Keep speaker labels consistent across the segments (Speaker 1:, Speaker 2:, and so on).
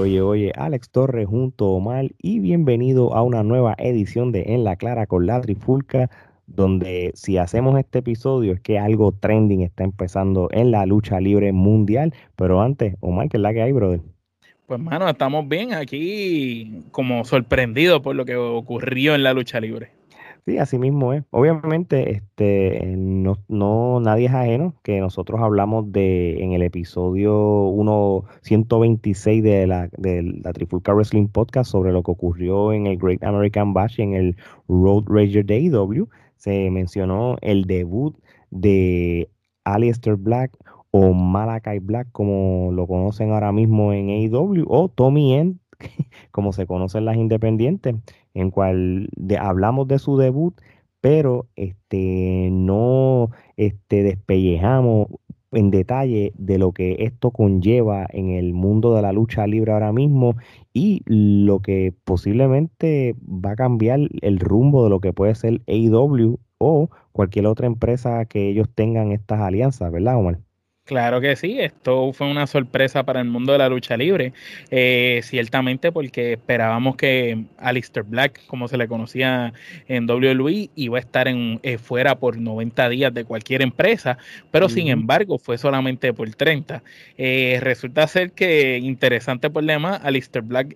Speaker 1: oye, oye, Alex Torres junto a Omar y bienvenido a una nueva edición de En la Clara con la Trifulca, donde si hacemos este episodio es que algo trending está empezando en la lucha libre mundial. Pero antes, Omar, ¿qué es la que hay, brother?
Speaker 2: Pues, mano, estamos bien aquí, como sorprendidos por lo que ocurrió en la lucha libre.
Speaker 1: Sí, así mismo es. Obviamente, este, no, no, nadie es ajeno que nosotros hablamos de en el episodio 1, 126 de la, de la Trifulca Wrestling Podcast sobre lo que ocurrió en el Great American Bash en el Road Rager de AEW. Se mencionó el debut de Aleister Black o Malakai Black, como lo conocen ahora mismo en AEW, o Tommy End, como se conocen las independientes en cual hablamos de su debut, pero este, no este, despellejamos en detalle de lo que esto conlleva en el mundo de la lucha libre ahora mismo y lo que posiblemente va a cambiar el rumbo de lo que puede ser AEW o cualquier otra empresa que ellos tengan estas alianzas, ¿verdad, Omar?
Speaker 2: Claro que sí, esto fue una sorpresa para el mundo de la lucha libre, eh, ciertamente porque esperábamos que Alistair Black, como se le conocía en WWE, iba a estar en, eh, fuera por 90 días de cualquier empresa, pero sin embargo fue solamente por 30. Eh, resulta ser que, interesante por demás, Alistair Black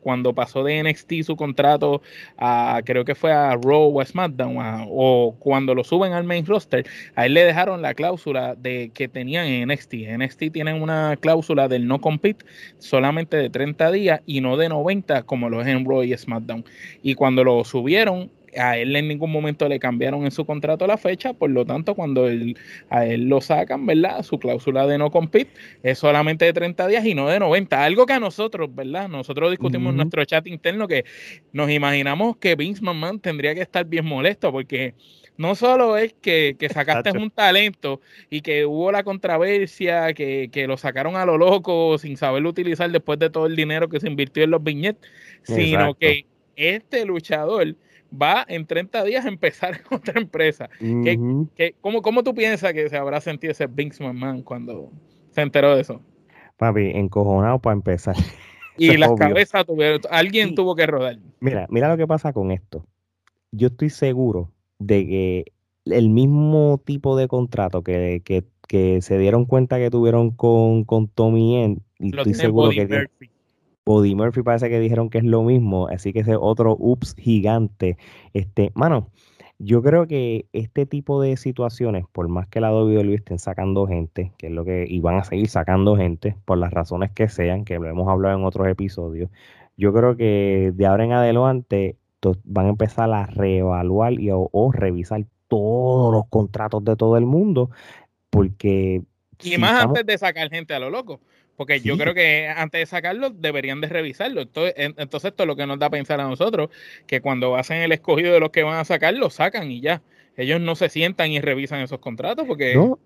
Speaker 2: cuando pasó de NXT su contrato a, creo que fue a Raw o a SmackDown, o cuando lo suben al main roster, a él le dejaron la cláusula de que tenían en NXT. NXT tienen una cláusula del no compete solamente de 30 días y no de 90 como lo es en Raw y SmackDown. Y cuando lo subieron, a él en ningún momento le cambiaron en su contrato la fecha, por lo tanto, cuando él, a él lo sacan, ¿verdad? Su cláusula de no compete es solamente de 30 días y no de 90. Algo que a nosotros, ¿verdad? Nosotros discutimos en nuestro chat interno que nos imaginamos que Vince McMahon tendría que estar bien molesto porque no solo es que, sacaste un talento y que hubo la controversia, que, lo sacaron a lo loco sin saberlo utilizar después de todo el dinero que se invirtió en los viñetes, sino que este luchador va en 30 días a empezar con otra empresa. cómo, tú piensas que se habrá sentido ese Vince McMahon cuando se enteró de eso?
Speaker 1: Papi, encojonado para empezar.
Speaker 2: Y las cabezas tuvieron, alguien tuvo que rodar.
Speaker 1: Mira, mira lo que pasa con esto. Yo estoy seguro de que el mismo tipo de contrato que, que, se dieron cuenta que tuvieron con, con Tommy End, estoy seguro que Murphy. Body Murphy parece que dijeron que es lo mismo, así que ese otro ups gigante. Este, mano, yo creo que este tipo de situaciones, por más que la WWE estén sacando gente, que es lo que, y van a seguir sacando gente, por las razones que sean, que lo hemos hablado en otros episodios, yo creo que de ahora en adelante van a empezar a reevaluar y o, revisar todos los contratos de todo el mundo, porque...
Speaker 2: Y más antes de sacar gente a lo loco, porque yo creo que antes de sacarlo deberían de revisarlo. Entonces, entonces esto es lo que nos da a pensar a nosotros, que cuando hacen el escogido de los que van a sacar, lo sacan y ya ellos no se sientan y revisan esos contratos porque...
Speaker 1: No,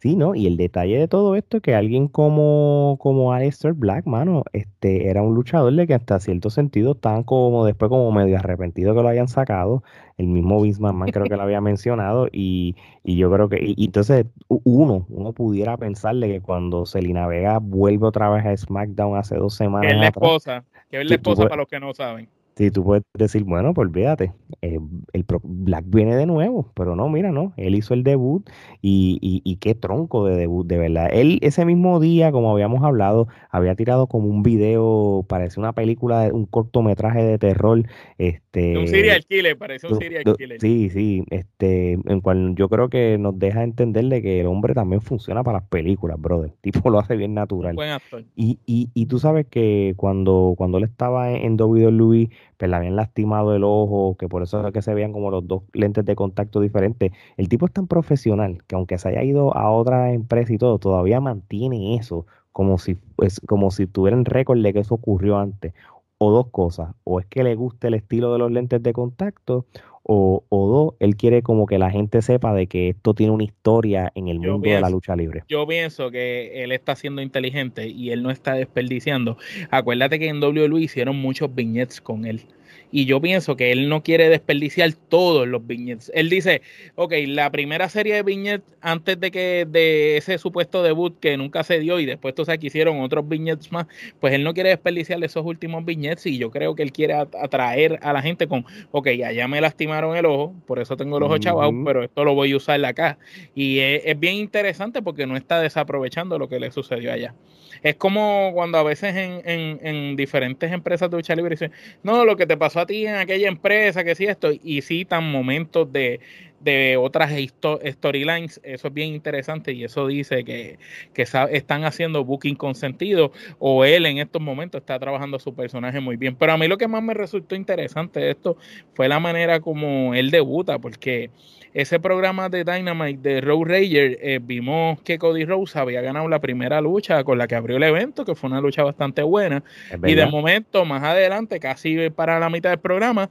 Speaker 1: sí, no, y el detalle de todo esto es que alguien como, como Aleister Black, mano, este, era un luchador de que hasta cierto sentido estaban como después como medio arrepentido que lo hayan sacado, el mismo Vince McMahon creo que lo había mencionado y, y yo creo que, y, entonces uno, uno pudiera pensarle que cuando Selina Vega vuelve otra vez a SmackDown hace dos semanas.
Speaker 2: Que es la esposa, que es la esposa para los que no saben
Speaker 1: Sí, tú puedes decir, bueno, pues olvídate, eh, el Black viene de nuevo, pero no, mira, no, él hizo el debut y, y, qué tronco de debut, de verdad. Él ese mismo día, como habíamos hablado, había tirado como un video, parece una película, un cortometraje de terror. Este,
Speaker 2: un serial killer, parece un serial killer.
Speaker 1: Sí, sí, este, en cual yo creo que nos deja entender de que el hombre también funciona para las películas, brother. El tipo lo hace bien natural. buen actor. Y, y, y tú sabes que cuando, cuando él estaba en, en WWE, pues le habían lastimado el ojo, que por eso es que se veían como los dos lentes de contacto diferentes. El tipo es tan profesional que aunque se haya ido a otra empresa y todo, todavía mantiene eso como si, pues, como si tuvieran récord de que eso ocurrió antes. O dos cosas, o es que le guste el estilo de los lentes de contacto, o, o, dos, él quiere como que la gente sepa de que esto tiene una historia en el mundo de la lucha libre.
Speaker 2: Yo pienso que él está siendo inteligente y él no está desperdiciando. Acuérdate que en WWE hicieron muchos viñetes con él Y yo pienso que él no quiere desperdiciar todos los viñetes. Él dice, ok, la primera serie de viñetes antes de que de ese supuesto debut que nunca se dio y después tú sabes que hicieron otros viñetes más, pues él no quiere desperdiciar esos últimos viñetes y yo creo que él quiere atraer a la gente con, ok, allá me lastimaron el ojo, por eso tengo el ojo chavado, pero esto lo voy a usar acá. Y es, es bien interesante porque no está desaprovechando lo que le sucedió allá. Es como cuando a veces en, en, diferentes empresas de lucha libre dicen, no, lo que te pasó a ti en aquella empresa, que sí esto, y citan momentos de, de otras storylines, eso es bien interesante y eso dice que, que están haciendo booking con sentido o él en estos momentos está trabajando su personaje muy bien. Pero a mí lo que más me resultó interesante de esto fue la manera como él debuta, porque ese programa de Dynamite de Road Rager, eh, vimos que Cody Rose había ganado la primera lucha con la que abrió el evento, que fue una lucha bastante buena. Y de momento, más adelante, casi para la mitad del programa,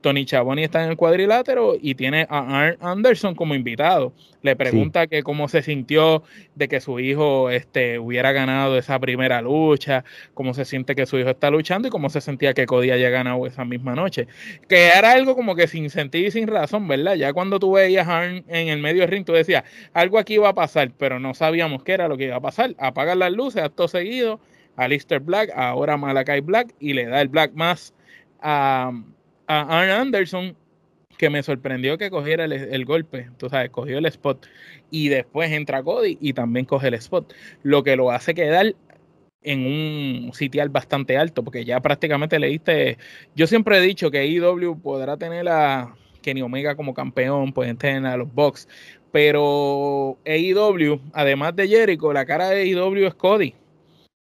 Speaker 2: Tony Chaboni está en el cuadrilátero y tiene a Arn Anderson como invitado. Le pregunta que cómo se sintió de que su hijo este, hubiera ganado esa primera lucha, cómo se siente que su hijo está luchando y cómo se sentía que Cody haya ganado esa misma noche. Que era algo como que sin sentido y sin razón, ¿verdad? Ya cuando tú veías a Arn en el medio del ring, tú decías, algo aquí iba a pasar, pero no sabíamos qué era lo que iba a pasar. Apagan las luces, acto seguido, a Lister Black, ahora Malakai Black, y le da el Black más a a Arn Anderson, que me sorprendió que cogiera el, golpe, tú sabes, cogió el spot y después entra Cody y también coge el spot, lo que lo hace quedar en un sitial bastante alto, porque ya prácticamente le diste, yo siempre he dicho que IW podrá tener a Kenny Omega como campeón, pueden tener a los Bucks, pero AEW, además de Jericho, la cara de AEW es Cody.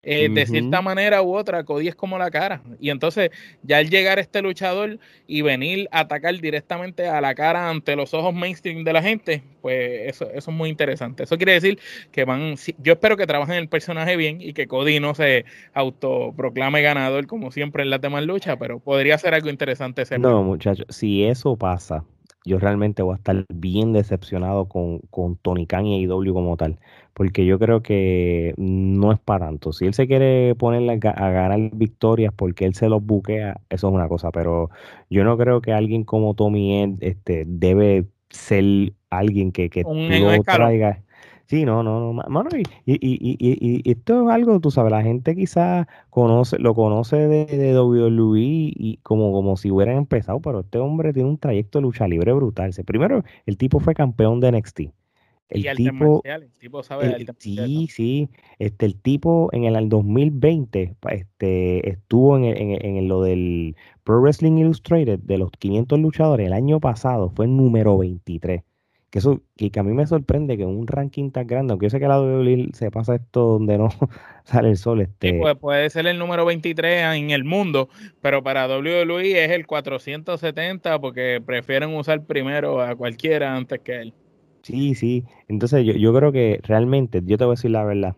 Speaker 2: Eh, de cierta manera u otra, Cody es como la cara. Y entonces, ya al llegar este luchador y venir a atacar directamente a la cara ante los ojos mainstream de la gente, pues eso, eso es muy interesante. Eso quiere decir que van, yo espero que trabajen el personaje bien y que Cody no se autoproclame ganador como siempre en las demás luchas, pero podría ser algo interesante. Ese
Speaker 1: no, muchachos, si eso pasa, yo realmente voy a estar bien decepcionado con, con Tony Khan y AEW como tal, porque yo creo que no es para tanto. Si él se quiere ponerle a, ganar victorias porque él se los buquea, eso es una cosa, pero yo no creo que alguien como Tommy Ed este, debe ser alguien que, que lo traiga. Sí, no, no, no, mano, y, y, y, y, esto es algo, tú sabes, la gente quizás conoce, lo conoce de, de WWE y como, como si hubieran empezado, pero este hombre tiene un trayecto de lucha libre brutal. Primero, el tipo fue campeón de NXT.
Speaker 2: El y tipo, el tipo sabe
Speaker 1: el, Sí, sí. Este, el tipo en el 2020 este, estuvo en, en, en, lo del Pro Wrestling Illustrated de los 500 luchadores. El año pasado fue el número 23 que eso que, a mí me sorprende que un ranking tan grande, aunque yo sé que la WWE se pasa esto donde no sale el sol. Este...
Speaker 2: puede, ser el número 23 en el mundo, pero para WWE es el 470 porque prefieren usar primero a cualquiera antes que él.
Speaker 1: Sí, sí. Entonces yo, yo creo que realmente, yo te voy a decir la verdad,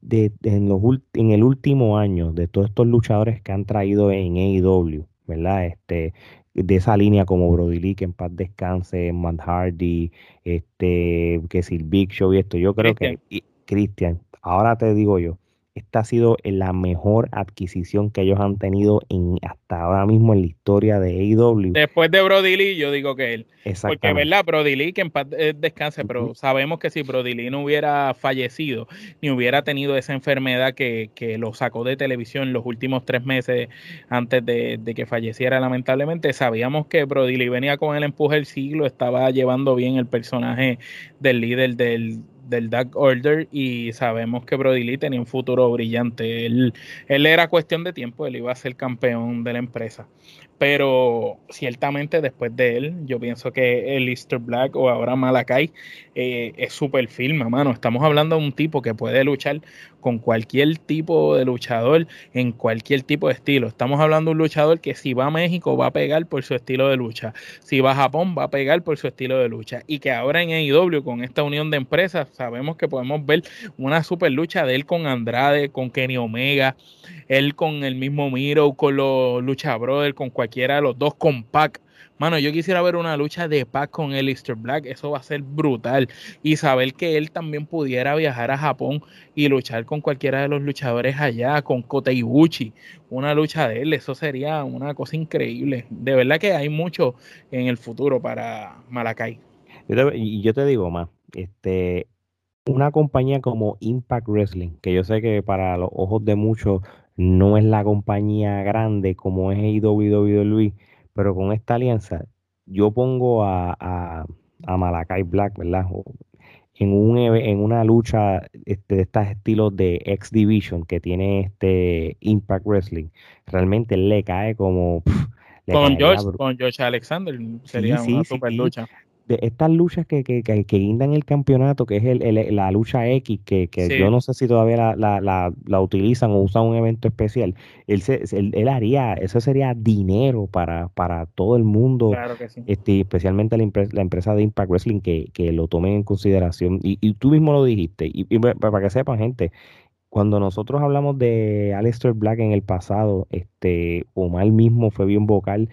Speaker 1: de, en, los, en el último año, de todos estos luchadores que han traído en AEW, ¿verdad? Este, de esa línea como Brody Lee, que en paz descanse, Matt Hardy, este, que es el Big Show y esto. Yo creo que, Cristian, ahora te digo yo, esta ha sido la mejor adquisición que ellos han tenido en, hasta ahora mismo en la historia de AEW.
Speaker 2: Después de Brody Lee, yo digo que él. Porque, ¿verdad? Brody Lee, que en paz eh, descanse, pero sabemos que si Brody Lee no hubiera fallecido, ni hubiera tenido esa enfermedad que, que lo sacó de televisión los últimos tres meses antes de, de, que falleciera, lamentablemente, sabíamos que Brody Lee venía con el empuje del siglo, estaba llevando bien el personaje del líder del del Dark Order y sabemos que Brody Lee tenía un futuro brillante. Él, él era cuestión de tiempo, él iba a ser campeón de la empresa pero ciertamente después de él, yo pienso que el Easter Black o ahora Malakai eh, es súper firme, mano. Estamos hablando de un tipo que puede luchar con cualquier tipo de luchador en cualquier tipo de estilo. Estamos hablando de un luchador que si va a México va a pegar por su estilo de lucha, si va a Japón va a pegar por su estilo de lucha y que ahora en AEW con esta unión de empresas sabemos que podemos ver una super lucha de él con Andrade, con Kenny Omega, él con el mismo Miro, con los Lucha Brothers, con cualquier cualquiera los dos con Pac. Mano, yo quisiera ver una lucha de Pac con Elister Black, eso va a ser brutal. Y saber que él también pudiera viajar a Japón y luchar con cualquiera de los luchadores allá, con Kota una lucha de él, eso sería una cosa increíble. De verdad que hay mucho en el futuro para Malakai.
Speaker 1: Y yo te digo más, este, una compañía como Impact Wrestling, que yo sé que para los ojos de muchos no es la compañía grande como es WWE, pero con esta alianza yo pongo a, a, Malakai Black, ¿verdad? En, un, en una lucha este, de estos estilos de X Division que tiene este Impact Wrestling, realmente le cae como...
Speaker 2: con, George, con George Alexander sería una super lucha
Speaker 1: de estas luchas que, que, que, guindan el campeonato, que es el, la lucha X, que, que yo no sé si todavía la, la, la, utilizan o usan un evento especial, él, se, él, haría, eso sería dinero para, para todo el mundo, este, especialmente la, la, empresa de Impact Wrestling, que, que lo tomen en consideración. Y, y tú mismo lo dijiste, y, para que sepan, gente, cuando nosotros hablamos de Aleister Black en el pasado, este, Omar mismo fue bien vocal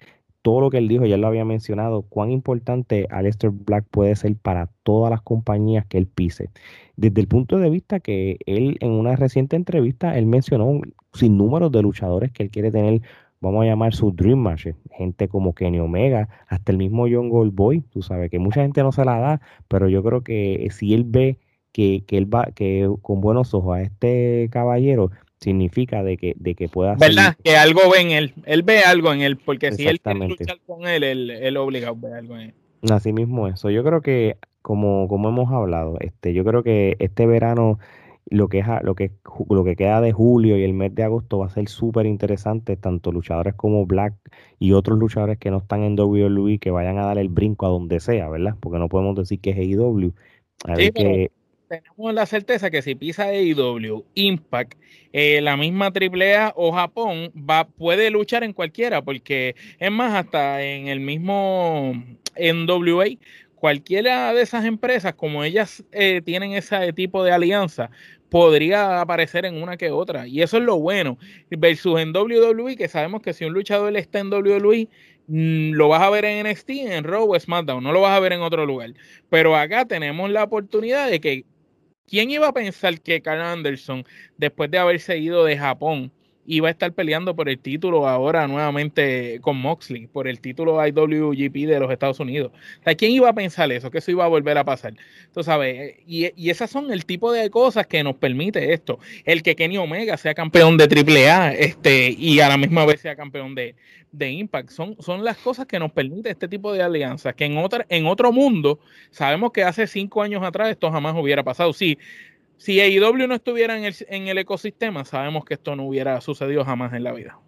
Speaker 1: todo lo que él dijo, ya lo había mencionado, cuán importante Aleister Black puede ser para todas las compañías que él pise. Desde el punto de vista que él en una reciente entrevista, él mencionó sin números de luchadores que él quiere tener, vamos a llamar su Dream Match, gente como Kenny Omega, hasta el mismo John Goldboy, tú sabes que mucha gente no se la da, pero yo creo que si él ve que, que él va, que con buenos ojos a este caballero, significa de que, de que pueda
Speaker 2: ¿Verdad? Que algo ve en él. Él ve algo en él, porque si él quiere luchar con él, él, él obliga a ver algo en él.
Speaker 1: Así mismo eso. Yo creo que, como, como hemos hablado, este, yo creo que este verano lo que, es, lo, que, lo que queda de julio y el mes de agosto va a ser súper interesante, tanto luchadores como Black y otros luchadores que no están en WWE que vayan a dar el brinco a donde sea, ¿verdad? Porque no podemos decir que es AEW. A que,
Speaker 2: tenemos la certeza que si pisa AEW, Impact, eh, la misma AAA o Japón, va, puede luchar en cualquiera, porque es más, hasta en el mismo NWA, cualquiera de esas empresas, como ellas eh, tienen ese tipo de alianza, podría aparecer en una que otra. Y eso es lo bueno. Versus en WWE, que sabemos que si un luchador está en WWE, mm, lo vas a ver en NXT, en Raw o SmackDown, no lo vas a ver en otro lugar. Pero acá tenemos la oportunidad de que ¿Quién iba a pensar que Carl Anderson, después de haberse ido de Japón, iba a estar peleando por el título ahora nuevamente con Moxley, por el título IWGP de los Estados Unidos. ¿quién iba a pensar eso? Que eso iba a volver a pasar. Tú sabes, y, y esas son el tipo de cosas que nos permite esto. El que Kenny Omega sea campeón de AAA este, y a la misma vez sea campeón de, de Impact. Son, son las cosas que nos permite este tipo de alianzas, que en, otra, en otro mundo, sabemos que hace cinco años atrás esto jamás hubiera pasado. Sí, si AEW no estuviera en el, en el ecosistema, sabemos que esto no hubiera sucedido jamás en la vida.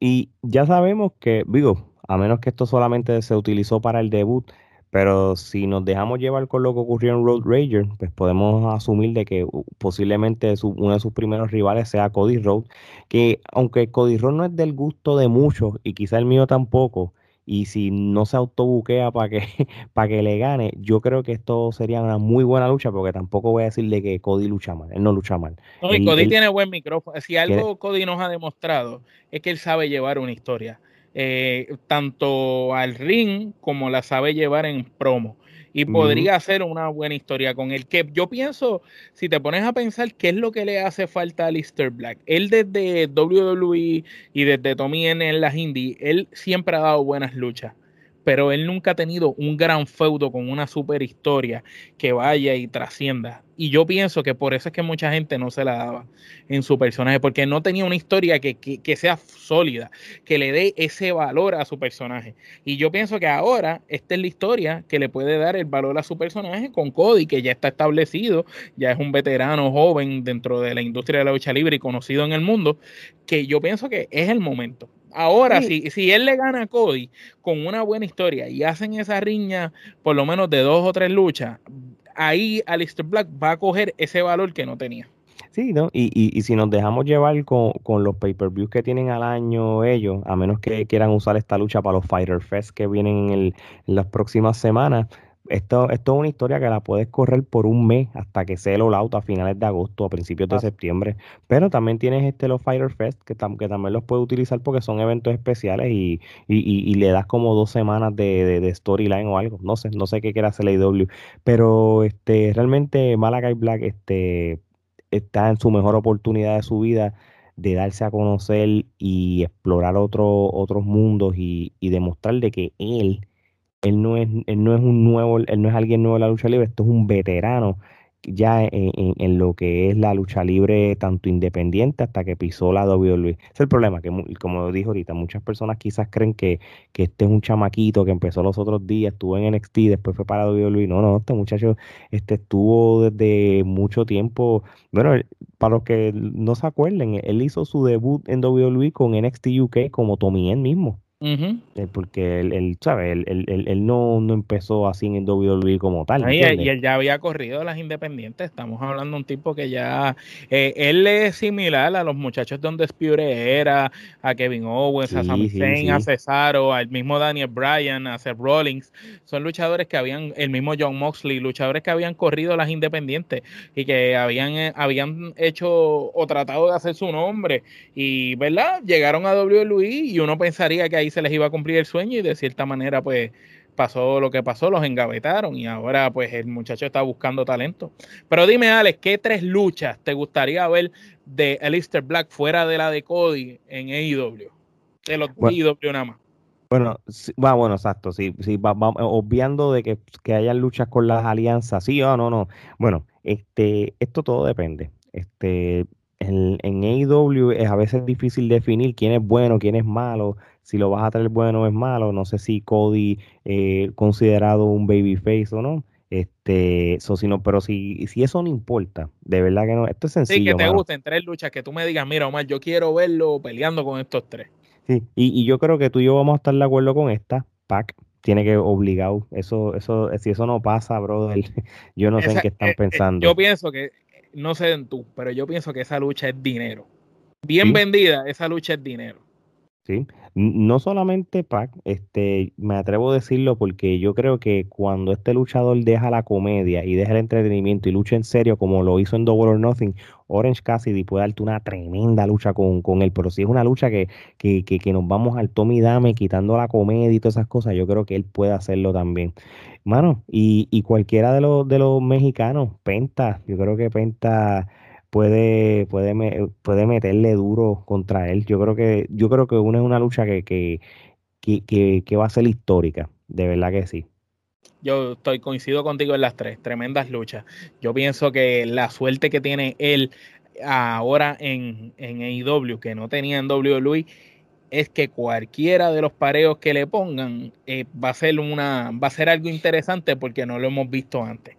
Speaker 1: y ya sabemos que, digo, a menos que esto solamente se utilizó para el debut, pero si nos dejamos llevar con lo que ocurrió en Road Rager, pues podemos asumir de que posiblemente uno de sus primeros rivales sea Cody Road, que aunque Cody Road no es del gusto de muchos y quizá el mío tampoco, y si no se autobuquea para que, para que le gane, yo creo que esto sería una muy buena lucha, porque tampoco voy a decirle que Cody lucha mal, él no lucha mal.
Speaker 2: No, Cody tiene buen micrófono. Si algo Cody nos ha demostrado es que él sabe llevar una historia, eh, tanto al ring como la sabe llevar en promo y podría ser una buena historia con él. Que yo pienso, si te pones a pensar qué es lo que le hace falta a Lister Black, él desde WWE y desde Tommy N en las Indies, él siempre ha dado buenas luchas pero él nunca ha tenido un gran feudo con una super historia que vaya y trascienda. Y yo pienso que por eso es que mucha gente no se la daba en su personaje, porque no tenía una historia que, sea sólida, que le dé ese valor a su personaje. Y yo pienso que ahora esta es la historia que le puede dar el valor a su personaje con Cody, que ya está establecido, ya es un veterano joven dentro de la industria de la lucha libre y conocido en el mundo, que yo pienso que es el momento. Ahora, si, si él le gana a Cody con una buena historia y hacen esa riña por lo menos de dos o tres luchas, ahí Alistair Black va a coger ese valor que no tenía.
Speaker 1: Sí, ¿no? Y, y, y si nos dejamos llevar con, con los pay-per-views que tienen al año ellos, a menos que quieran usar esta lucha para los Fighter Fest que vienen en, el, en las próximas semanas, esto, esto es una historia que la puedes correr por un mes hasta que sea el all out a finales de agosto, a principios de septiembre. Pero también tienes este los Fighter Fest, que, que también los puedes utilizar porque son eventos especiales y, y, le das como dos semanas de, de, storyline o algo. No sé, no sé qué quiera hacer la IW. Pero este, realmente Malakai Black este, está en su mejor oportunidad de su vida de darse a conocer y explorar otro, otros mundos y, y demostrar de que él él no es, él no es un nuevo, él no es alguien nuevo de la lucha libre, esto es un veterano ya en, lo que es la lucha libre tanto independiente hasta que pisó la WWE. Ese es el problema, que como dijo ahorita, muchas personas quizás creen que, que este es un chamaquito que empezó los otros días, estuvo en NXT, después fue para WWE. No, no, este muchacho este, estuvo desde mucho tiempo. Bueno, para los que no se acuerden, él hizo su debut en WWE con NXT UK como Tommy End mismo. Eh, porque él, él ¿sabe? Él, él, no, no, empezó así en WWE como tal.
Speaker 2: y, él ya había corrido las independientes. Estamos hablando de un tipo que ya. Eh, él es similar a los muchachos donde Spure era, a Kevin Owens, a Sami Zayn, a Cesaro, al mismo Daniel Bryan, a Seth Rollins. Son luchadores que habían, el mismo John Moxley, luchadores que habían corrido las independientes y que habían, eh, habían hecho o tratado de hacer su nombre. Y, ¿verdad? Llegaron a WWE y uno pensaría que ahí se les iba a cumplir el sueño y de cierta manera pues pasó lo que pasó, los engavetaron y ahora pues el muchacho está buscando talento. Pero dime Alex, ¿qué tres luchas te gustaría ver de Alistair Black fuera de la de Cody en AEW? De los AEW nada más.
Speaker 1: Bueno, va, bueno, exacto, sí, sí, va, obviando de que, que haya luchas con las alianzas, sí o no, no. Bueno, este, esto todo depende. Este, en, en AEW es a veces difícil definir quién es bueno, quién es malo si lo vas a traer bueno o es malo. No sé si Cody eh, considerado un babyface o no. Este, eso si pero si, si eso no importa, de verdad que no, esto es sencillo.
Speaker 2: Sí, que te gusten tres luchas, que tú me digas, mira, Omar, yo quiero verlo peleando con estos tres.
Speaker 1: Sí, y, yo creo que tú y yo vamos a estar de acuerdo con esta. Pac tiene que obligado. Eso, eso, si eso no pasa, brother, yo no sé en qué están eh, eh, pensando.
Speaker 2: yo pienso que, no sé en tú, pero yo pienso que esa lucha es dinero. Bien vendida, esa lucha es dinero.
Speaker 1: Sí, no solamente Pac, este, me atrevo a decirlo porque yo creo que cuando este luchador deja la comedia y deja el entretenimiento y lucha en serio como lo hizo en Double or Nothing, Orange Cassidy puede darte una tremenda lucha con, con él, pero si es una lucha que, que, que, que nos vamos al Tommy Dame quitando la comedia y todas esas cosas, yo creo que él puede hacerlo también. Mano, y, y cualquiera de los, de los mexicanos, Penta, yo creo que Penta puede, puede, puede meterle duro contra él. Yo creo que, yo creo que una es una lucha que, que, que, que, va a ser histórica, de verdad que sí.
Speaker 2: Yo estoy coincido contigo en las tres, tremendas luchas. Yo pienso que la suerte que tiene él ahora en, en AEW, que no tenía en WWE, es que cualquiera de los pareos que le pongan eh, va a ser una, va a ser algo interesante porque no lo hemos visto antes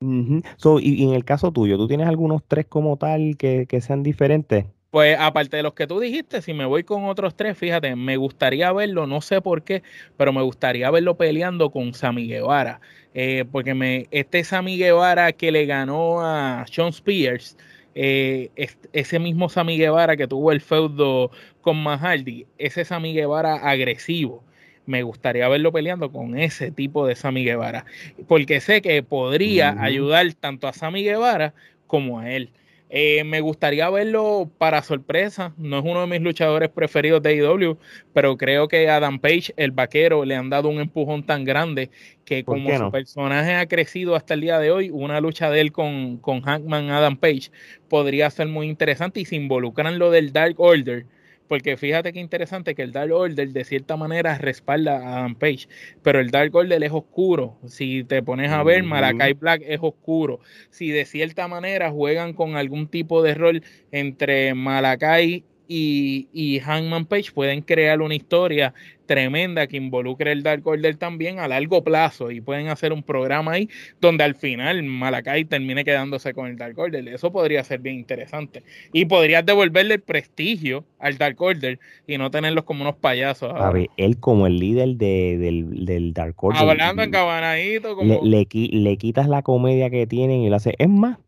Speaker 1: y, en el caso tuyo, ¿tú tienes algunos tres como tal que, sean diferentes?
Speaker 2: Pues aparte de los que tú dijiste, si me voy con otros tres, fíjate, me gustaría verlo, no sé por qué, pero me gustaría verlo peleando con Sammy Guevara. Eh, porque me, este Sammy Guevara que le ganó a Sean Spears, eh, ese mismo Sammy Guevara que tuvo el feudo con Mahaldi, ese Sammy Guevara agresivo me gustaría verlo peleando con ese tipo de Sammy Guevara, porque sé que podría ayudar tanto a Sammy Guevara como a él. Eh, me gustaría verlo para sorpresa. No es uno de mis luchadores preferidos de AEW, pero creo que Adam Page, el vaquero, le han dado un empujón tan grande que como su personaje ha crecido hasta el día de hoy, una lucha de él con, con Hackman Adam Page podría ser muy interesante y se involucran lo del Dark Order porque fíjate qué interesante que el Dark Order de cierta manera respalda a Adam Page, pero el Dark Order es oscuro. Si te pones a ver, Malakai Black es oscuro. Si de cierta manera juegan con algún tipo de rol entre Malakai y, y Hangman Page pueden crear una historia tremenda que involucre el Dark Order también a largo plazo y pueden hacer un programa ahí donde al final Malakai termine quedándose con el Dark Order. Eso podría ser bien interesante. Y podrías devolverle el prestigio al Dark Order y no tenerlos como unos payasos.
Speaker 1: A ver, él como el líder del, del Dark Order.
Speaker 2: Hablando en cabanadito.
Speaker 1: Como... Le, le, quitas la comedia que tienen y lo hace. Es más,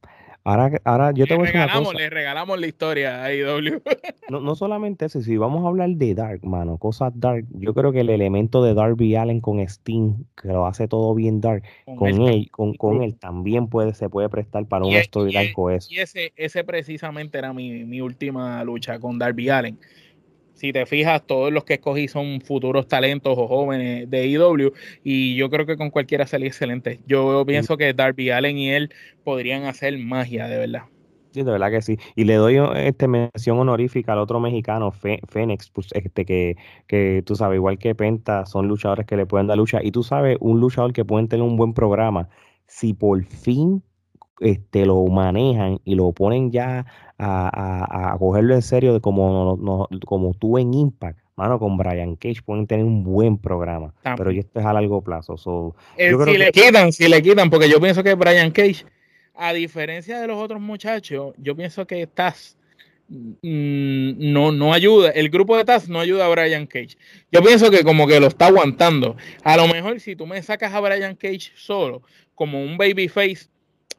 Speaker 1: Ahora, ahora yo te voy a decir una cosa.
Speaker 2: Le regalamos la historia a IW.
Speaker 1: No, no solamente eso, si vamos a hablar de Dark, mano, cosas Dark, yo creo que el elemento de Darby Allen con Sting, que lo hace todo bien Dark, con, él, con, con él también puede, se puede prestar para un storyline
Speaker 2: coeso. Y ese, ese precisamente era mi, mi última lucha con Darby Allen si te fijas, todos los que escogí son futuros talentos o jóvenes de IW y yo creo que con cualquiera salí excelente. Yo pienso que Darby Allen y él podrían hacer magia, de verdad.
Speaker 1: Sí, de verdad que sí. Y le doy este mención honorífica al otro mexicano, Fénix, pues, este que, que tú sabes, igual que Penta, son luchadores que le pueden dar lucha. Y tú sabes, un luchador que pueden tener un buen programa, si por fin este, lo manejan y lo ponen ya a, cogerlo en serio de como, no, como tú en Impact, mano, con Brian Cage pueden tener un buen programa, pero esto es a largo plazo.
Speaker 2: Eh, si le quitan, si le quitan, porque yo pienso que Brian Cage, a diferencia de los otros muchachos, yo pienso que Taz mm, no, no ayuda, el grupo de Taz no ayuda a Brian Cage. Yo pienso que como que lo está aguantando. A lo mejor si tú me sacas a Brian Cage solo, como un babyface,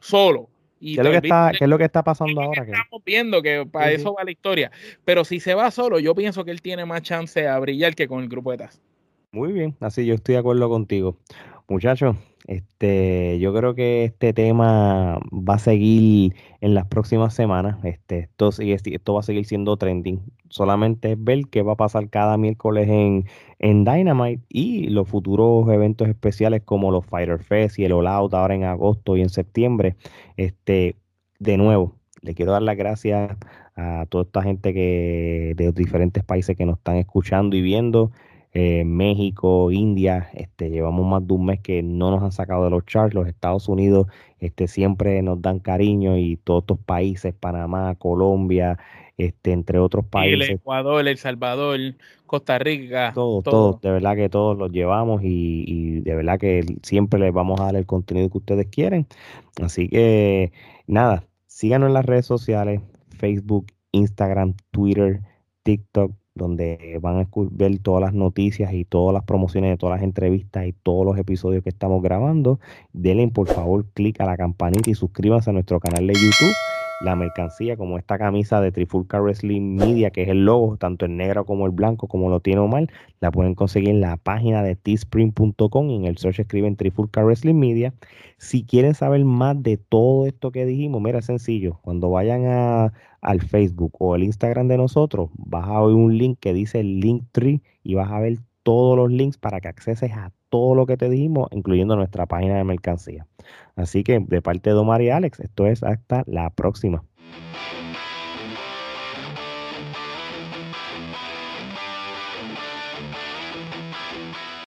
Speaker 2: solo.
Speaker 1: Y ¿Qué, es lo que está, ¿Qué es lo que está pasando ahora?
Speaker 2: Estamos viendo que para eso va la historia. Pero si se va solo, yo pienso que él tiene más chance a brillar que con el grupo de Taz.
Speaker 1: Muy bien, así yo estoy de acuerdo contigo. Muchachos, este, yo creo que este tema va a seguir en las próximas semanas. Este, esto, esto va a seguir siendo trending. Solamente es ver qué va a pasar cada miércoles en, en Dynamite y los futuros eventos especiales como los Fighter Fest y el All Out ahora en agosto y en septiembre. Este, de nuevo, le quiero dar las gracias a toda esta gente que de diferentes países que nos están escuchando y viendo. Eh, México, India, este, llevamos más de un mes que no nos han sacado de los charts, los Estados Unidos este, siempre nos dan cariño y todos estos países, Panamá, Colombia, este, entre otros países.
Speaker 2: El Ecuador, El Salvador, Costa Rica.
Speaker 1: Todos, todos, de verdad que todos los llevamos y, y, de verdad que siempre les vamos a dar el contenido que ustedes quieren. Así que nada, síganos en las redes sociales, Facebook, Instagram, Twitter, TikTok, donde van a ver todas las noticias y todas las promociones de todas las entrevistas y todos los episodios que estamos grabando. Denle por favor clic a la campanita y suscríbanse a nuestro canal de YouTube la mercancía, como esta camisa de Trifulca Wrestling Media, que es el logo, tanto el negro como el blanco, como lo tiene Omar, la pueden conseguir en la página de teespring.com y en el search escriben Trifulca Wrestling Media. Si quieren saber más de todo esto que dijimos, mira, sencillo, cuando vayan a, al Facebook o el Instagram de nosotros, vas a ver un link que dice Linktree y vas a ver todos los links para que acceses a todo lo que te dijimos, incluyendo nuestra página de mercancía. Así que de parte de Omar y Alex, esto es hasta la próxima.